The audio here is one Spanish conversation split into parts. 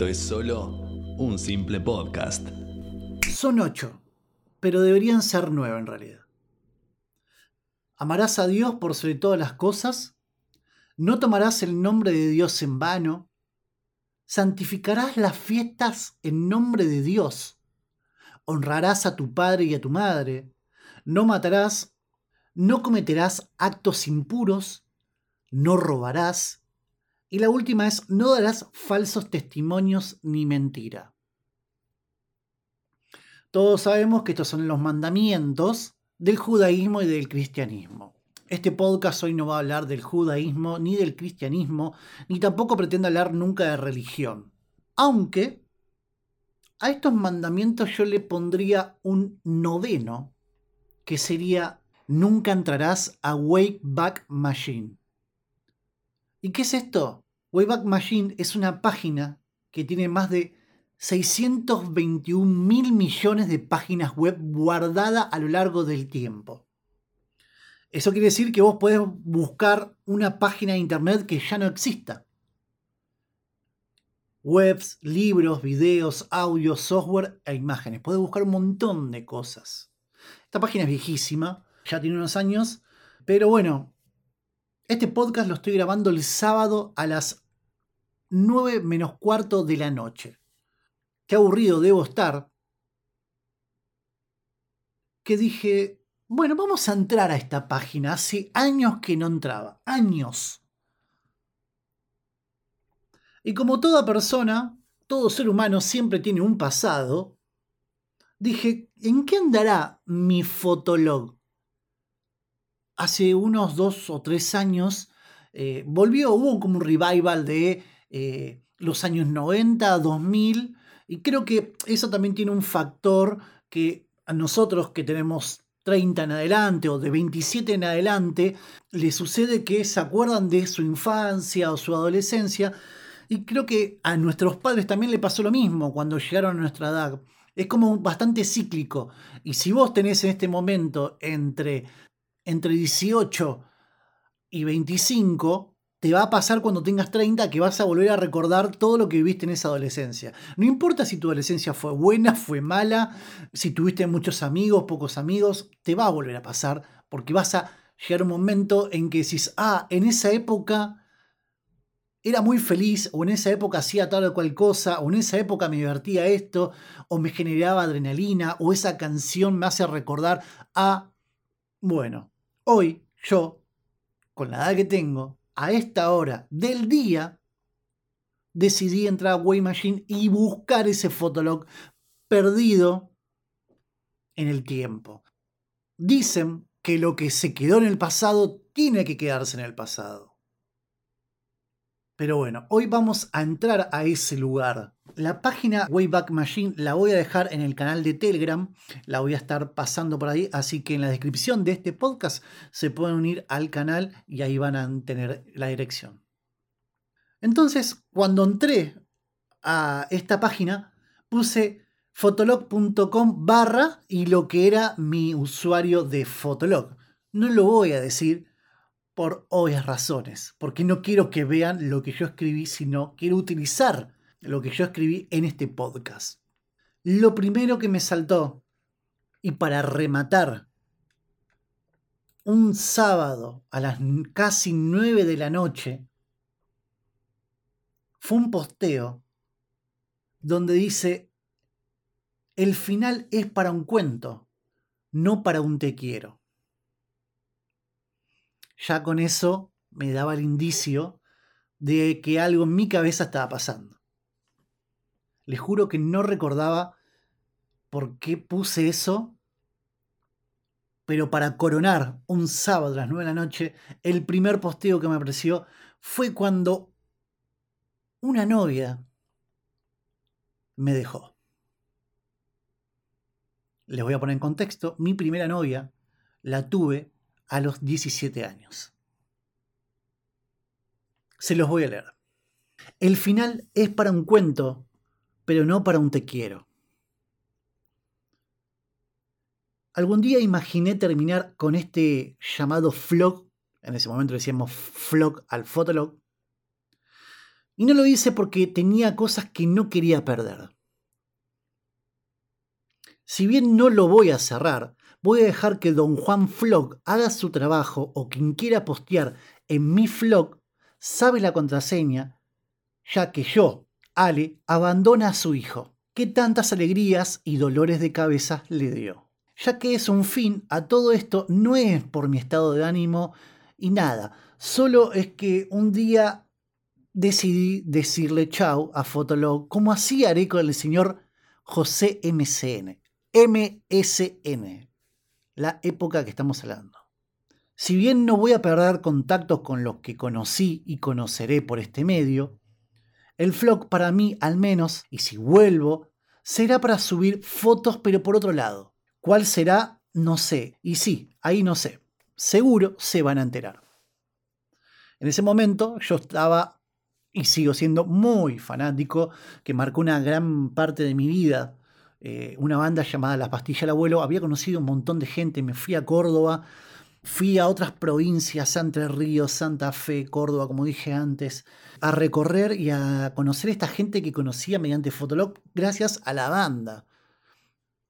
esto es solo un simple podcast. Son ocho, pero deberían ser nueve en realidad. Amarás a Dios por sobre todas las cosas, no tomarás el nombre de Dios en vano, santificarás las fiestas en nombre de Dios, honrarás a tu padre y a tu madre, no matarás, no cometerás actos impuros, no robarás, y la última es, no darás falsos testimonios ni mentira. Todos sabemos que estos son los mandamientos del judaísmo y del cristianismo. Este podcast hoy no va a hablar del judaísmo ni del cristianismo, ni tampoco pretende hablar nunca de religión. Aunque a estos mandamientos yo le pondría un noveno, que sería nunca entrarás a Wayback Machine. ¿Y qué es esto? Wayback Machine es una página que tiene más de 621 mil millones de páginas web guardadas a lo largo del tiempo. Eso quiere decir que vos podés buscar una página de internet que ya no exista. Webs, libros, videos, audio, software e imágenes. Podés buscar un montón de cosas. Esta página es viejísima, ya tiene unos años, pero bueno, este podcast lo estoy grabando el sábado a las 9 menos cuarto de la noche qué aburrido debo estar, que dije, bueno, vamos a entrar a esta página. Hace años que no entraba, años. Y como toda persona, todo ser humano siempre tiene un pasado, dije, ¿en qué andará mi fotolog? Hace unos dos o tres años eh, volvió, hubo como un revival de eh, los años 90, 2000, y creo que eso también tiene un factor que a nosotros que tenemos 30 en adelante o de 27 en adelante, le sucede que se acuerdan de su infancia o su adolescencia. Y creo que a nuestros padres también le pasó lo mismo cuando llegaron a nuestra edad. Es como bastante cíclico. Y si vos tenés en este momento entre, entre 18 y 25, te va a pasar cuando tengas 30 que vas a volver a recordar todo lo que viviste en esa adolescencia. No importa si tu adolescencia fue buena, fue mala, si tuviste muchos amigos, pocos amigos, te va a volver a pasar porque vas a llegar un momento en que decís, ah, en esa época era muy feliz, o en esa época hacía tal o cual cosa, o en esa época me divertía esto, o me generaba adrenalina, o esa canción me hace recordar a, bueno, hoy yo, con la edad que tengo, a esta hora del día, decidí entrar a Way Machine y buscar ese fotolog perdido en el tiempo. Dicen que lo que se quedó en el pasado tiene que quedarse en el pasado. Pero bueno, hoy vamos a entrar a ese lugar. La página Wayback Machine la voy a dejar en el canal de Telegram, la voy a estar pasando por ahí, así que en la descripción de este podcast se pueden unir al canal y ahí van a tener la dirección. Entonces, cuando entré a esta página, puse fotolog.com barra y lo que era mi usuario de Fotolog. No lo voy a decir por obvias razones, porque no quiero que vean lo que yo escribí, sino quiero utilizar lo que yo escribí en este podcast. Lo primero que me saltó, y para rematar, un sábado a las casi 9 de la noche, fue un posteo donde dice, el final es para un cuento, no para un te quiero ya con eso me daba el indicio de que algo en mi cabeza estaba pasando. Les juro que no recordaba por qué puse eso, pero para coronar un sábado a las 9 de la noche, el primer posteo que me apareció fue cuando una novia me dejó. Les voy a poner en contexto, mi primera novia la tuve a los 17 años. Se los voy a leer. El final es para un cuento, pero no para un te quiero. Algún día imaginé terminar con este llamado vlog, en ese momento decíamos vlog al fotolog, Y no lo hice porque tenía cosas que no quería perder. Si bien no lo voy a cerrar, voy a dejar que don Juan Flog haga su trabajo o quien quiera postear en mi Flog sabe la contraseña, ya que yo, Ale, abandona a su hijo, que tantas alegrías y dolores de cabeza le dio. Ya que es un fin a todo esto, no es por mi estado de ánimo y nada, solo es que un día decidí decirle chau a Fotolog, como así haré con el señor José MCN. MSN, la época que estamos hablando. Si bien no voy a perder contactos con los que conocí y conoceré por este medio, el vlog para mí al menos, y si vuelvo, será para subir fotos pero por otro lado. ¿Cuál será? No sé. Y sí, ahí no sé. Seguro se van a enterar. En ese momento yo estaba y sigo siendo muy fanático, que marcó una gran parte de mi vida eh, una banda llamada Las Pastillas del Abuelo. Había conocido un montón de gente, me fui a Córdoba, fui a otras provincias, Entre Ríos, Santa Fe, Córdoba, como dije antes, a recorrer y a conocer a esta gente que conocía mediante Fotolog gracias a la banda.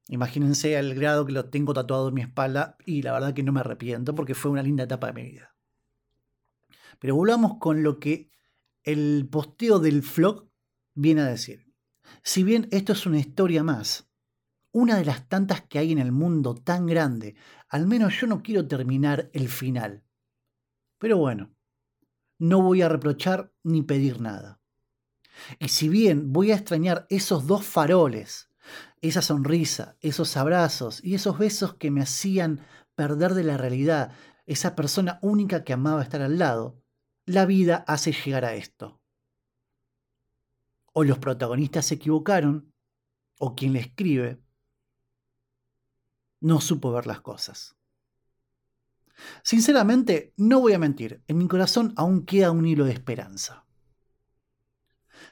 Imagínense el grado que lo tengo tatuado en mi espalda y la verdad que no me arrepiento porque fue una linda etapa de mi vida. Pero volvamos con lo que el posteo del vlog viene a decir. Si bien esto es una historia más, una de las tantas que hay en el mundo tan grande, al menos yo no quiero terminar el final. Pero bueno, no voy a reprochar ni pedir nada. Y si bien voy a extrañar esos dos faroles, esa sonrisa, esos abrazos y esos besos que me hacían perder de la realidad, esa persona única que amaba estar al lado, la vida hace llegar a esto o los protagonistas se equivocaron, o quien le escribe no supo ver las cosas. Sinceramente, no voy a mentir, en mi corazón aún queda un hilo de esperanza.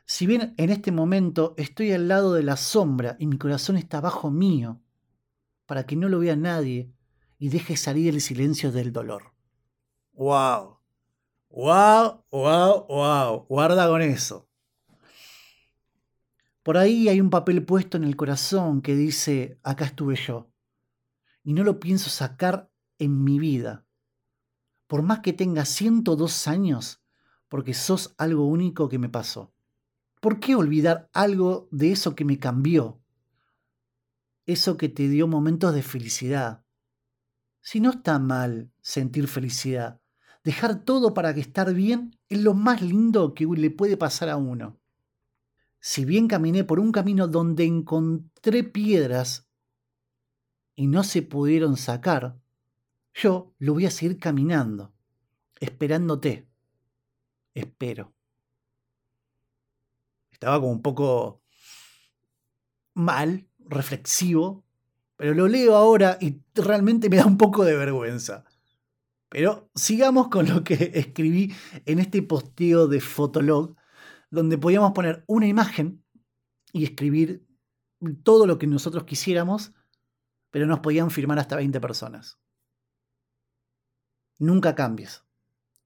Si bien en este momento estoy al lado de la sombra y mi corazón está bajo mío, para que no lo vea nadie y deje salir el silencio del dolor. ¡Wow! ¡Wow! ¡Wow! ¡Wow! Guarda con eso. Por ahí hay un papel puesto en el corazón que dice, acá estuve yo. Y no lo pienso sacar en mi vida. Por más que tenga 102 años, porque sos algo único que me pasó. ¿Por qué olvidar algo de eso que me cambió? Eso que te dio momentos de felicidad. Si no está mal sentir felicidad, dejar todo para que estar bien es lo más lindo que le puede pasar a uno si bien caminé por un camino donde encontré piedras y no se pudieron sacar, yo lo voy a seguir caminando, esperándote. Espero. Estaba como un poco mal, reflexivo, pero lo leo ahora y realmente me da un poco de vergüenza. Pero sigamos con lo que escribí en este posteo de Fotolog donde podíamos poner una imagen y escribir todo lo que nosotros quisiéramos, pero nos podían firmar hasta 20 personas. Nunca cambies.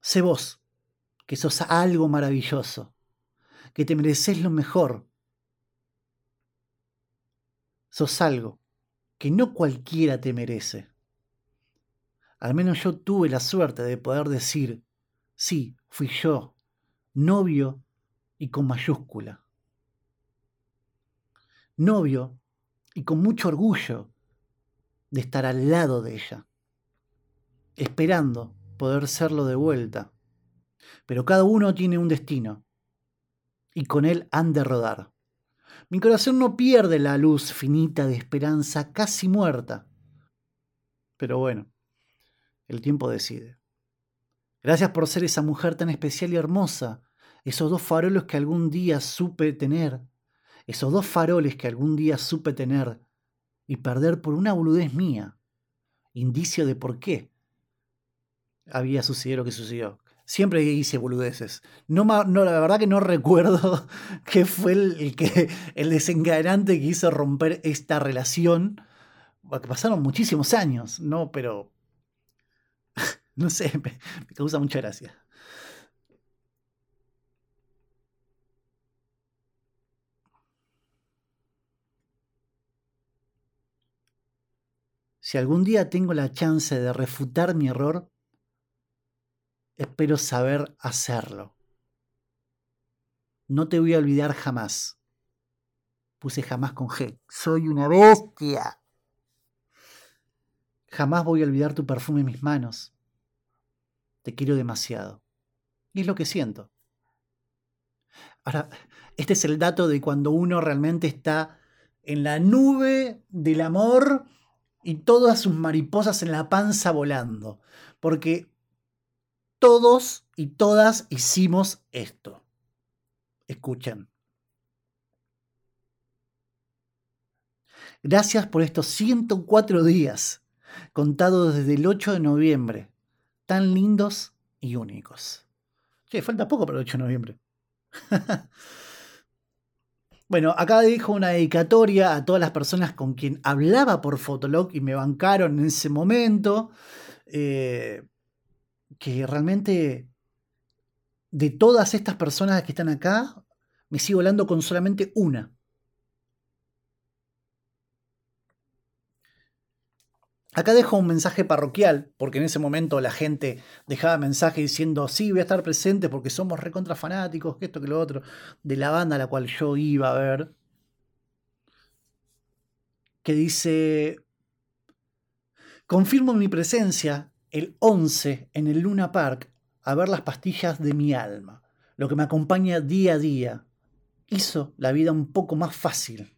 Sé vos, que sos algo maravilloso, que te mereces lo mejor. Sos algo que no cualquiera te merece. Al menos yo tuve la suerte de poder decir, sí, fui yo, novio y con mayúscula. Novio y con mucho orgullo de estar al lado de ella, esperando poder serlo de vuelta. Pero cada uno tiene un destino y con él han de rodar. Mi corazón no pierde la luz finita de esperanza casi muerta. Pero bueno, el tiempo decide. Gracias por ser esa mujer tan especial y hermosa esos dos faroles que algún día supe tener, esos dos faroles que algún día supe tener y perder por una boludez mía, indicio de por qué había sucedido lo que sucedió. Siempre hice boludeces. No, no, la verdad que no recuerdo qué fue el, que, el desencadenante que hizo romper esta relación. Pasaron muchísimos años, ¿no? Pero. No sé, me causa mucha gracia. Si algún día tengo la chance de refutar mi error, espero saber hacerlo. No te voy a olvidar jamás. Puse jamás con G. Soy una bestia. Jamás voy a olvidar tu perfume en mis manos. Te quiero demasiado. Y es lo que siento. Ahora, este es el dato de cuando uno realmente está en la nube del amor y todas sus mariposas en la panza volando. Porque todos y todas hicimos esto. Escuchen. Gracias por estos 104 días, contados desde el 8 de noviembre, tan lindos y únicos. Che, falta poco para el 8 de noviembre. bueno, acá dejo una dedicatoria a todas las personas con quien hablaba por Fotolog y me bancaron en ese momento. Eh, que realmente de todas estas personas que están acá, me sigo hablando con solamente una. Acá dejo un mensaje parroquial, porque en ese momento la gente dejaba mensaje diciendo, sí, voy a estar presente porque somos recontra fanáticos, que esto, que lo otro, de la banda a la cual yo iba a ver. Que dice, confirmo mi presencia el 11 en el Luna Park a ver las pastillas de mi alma, lo que me acompaña día a día. Hizo la vida un poco más fácil.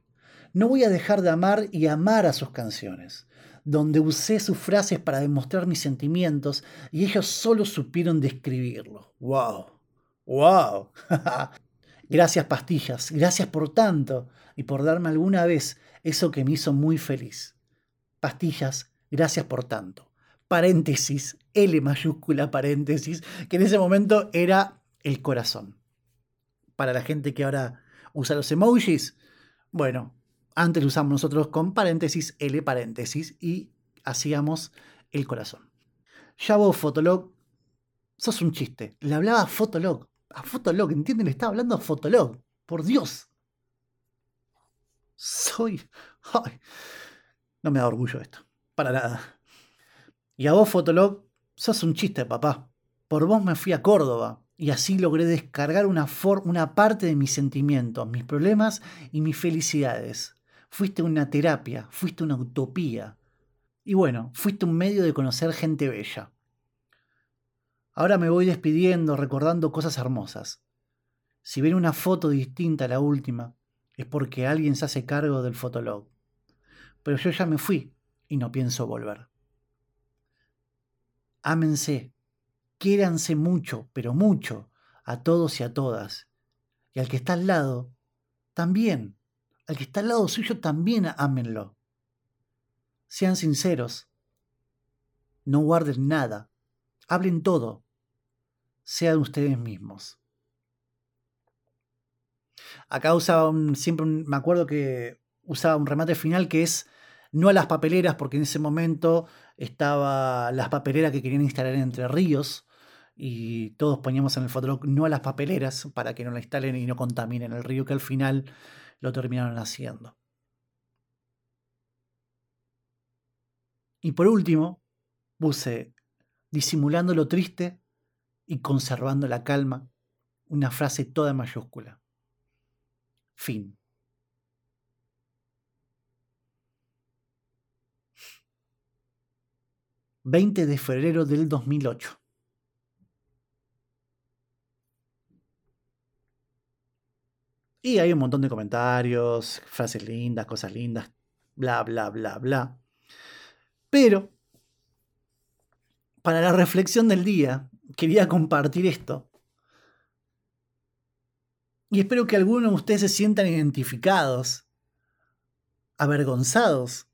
No voy a dejar de amar y amar a sus canciones donde usé sus frases para demostrar mis sentimientos y ellos solo supieron describirlo. ¡Wow! ¡Wow! gracias pastillas, gracias por tanto y por darme alguna vez eso que me hizo muy feliz. Pastillas, gracias por tanto. Paréntesis, L mayúscula paréntesis, que en ese momento era el corazón. Para la gente que ahora usa los emojis, bueno, antes lo usamos nosotros con paréntesis, L paréntesis, y hacíamos el corazón. Ya vos, Fotolog, sos un chiste. Le hablaba a Fotolog. A Fotolog, ¿entienden? Le estaba hablando a Fotolog. Por Dios. Soy... no me da orgullo esto. Para nada. Y a vos, Fotolog, sos un chiste, papá. Por vos me fui a Córdoba y así logré descargar una, una parte de mis sentimientos, mis problemas y mis felicidades. Fuiste una terapia, fuiste una utopía. Y bueno, fuiste un medio de conocer gente bella. Ahora me voy despidiendo recordando cosas hermosas. Si ven una foto distinta a la última, es porque alguien se hace cargo del fotolog. Pero yo ya me fui y no pienso volver. Ámense, quiéranse mucho, pero mucho, a todos y a todas. Y al que está al lado, también al que está al lado suyo también ámenlo. Sean sinceros. No guarden nada. Hablen todo. Sean ustedes mismos. Acá usaba siempre, me acuerdo que usaba un remate final que es no a las papeleras, porque en ese momento estaba las papeleras que querían instalar en Entre Ríos y todos poníamos en el fotolog no a las papeleras para que no la instalen y no contaminen el río, que al final lo terminaron haciendo. Y por último, puse, disimulando lo triste y conservando la calma, una frase toda mayúscula. Fin. ...20 de febrero del 2008. Y hay un montón de comentarios, frases lindas, cosas lindas, bla, bla, bla, bla. Pero, para la reflexión del día, quería compartir esto. Y espero que algunos de ustedes se sientan identificados, avergonzados,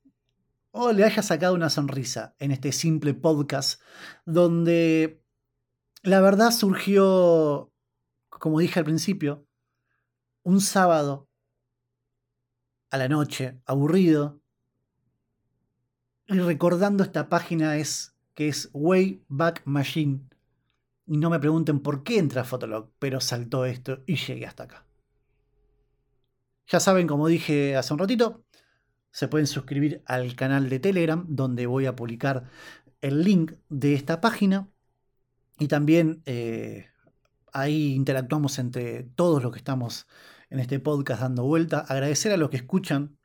o le haya sacado una sonrisa en este simple podcast donde la verdad surgió, como dije al principio, un sábado a la noche, aburrido, y recordando esta página es que es Wayback Machine. Y no me pregunten por qué entra a Fotolog, pero saltó esto y llegué hasta acá. Ya saben, como dije hace un ratito, se pueden suscribir al canal de Telegram, donde voy a publicar el link de esta página. Y también eh, ahí interactuamos entre todos los que estamos en este podcast dando vuelta. Agradecer a los que escuchan.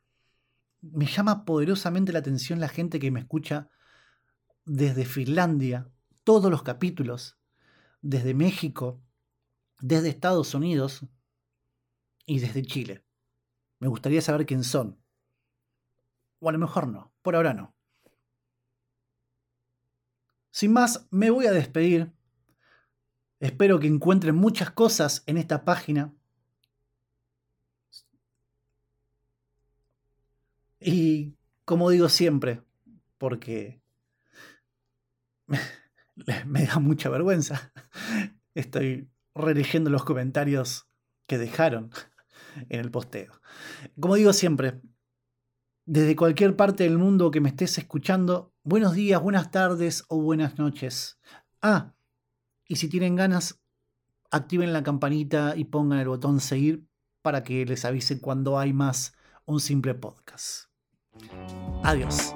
Me llama poderosamente la atención la gente que me escucha desde Finlandia, todos los capítulos, desde México, desde Estados Unidos y desde Chile. Me gustaría saber quién son. O a lo mejor no, por ahora no. Sin más, me voy a despedir. Espero que encuentren muchas cosas en esta página. Y como digo siempre, porque me da mucha vergüenza, estoy releyendo los comentarios que dejaron en el posteo. Como digo siempre, desde cualquier parte del mundo que me estés escuchando, buenos días, buenas tardes o buenas noches. Ah, y si tienen ganas, activen la campanita y pongan el botón seguir para que les avise cuando hay más un simple podcast. Adiós.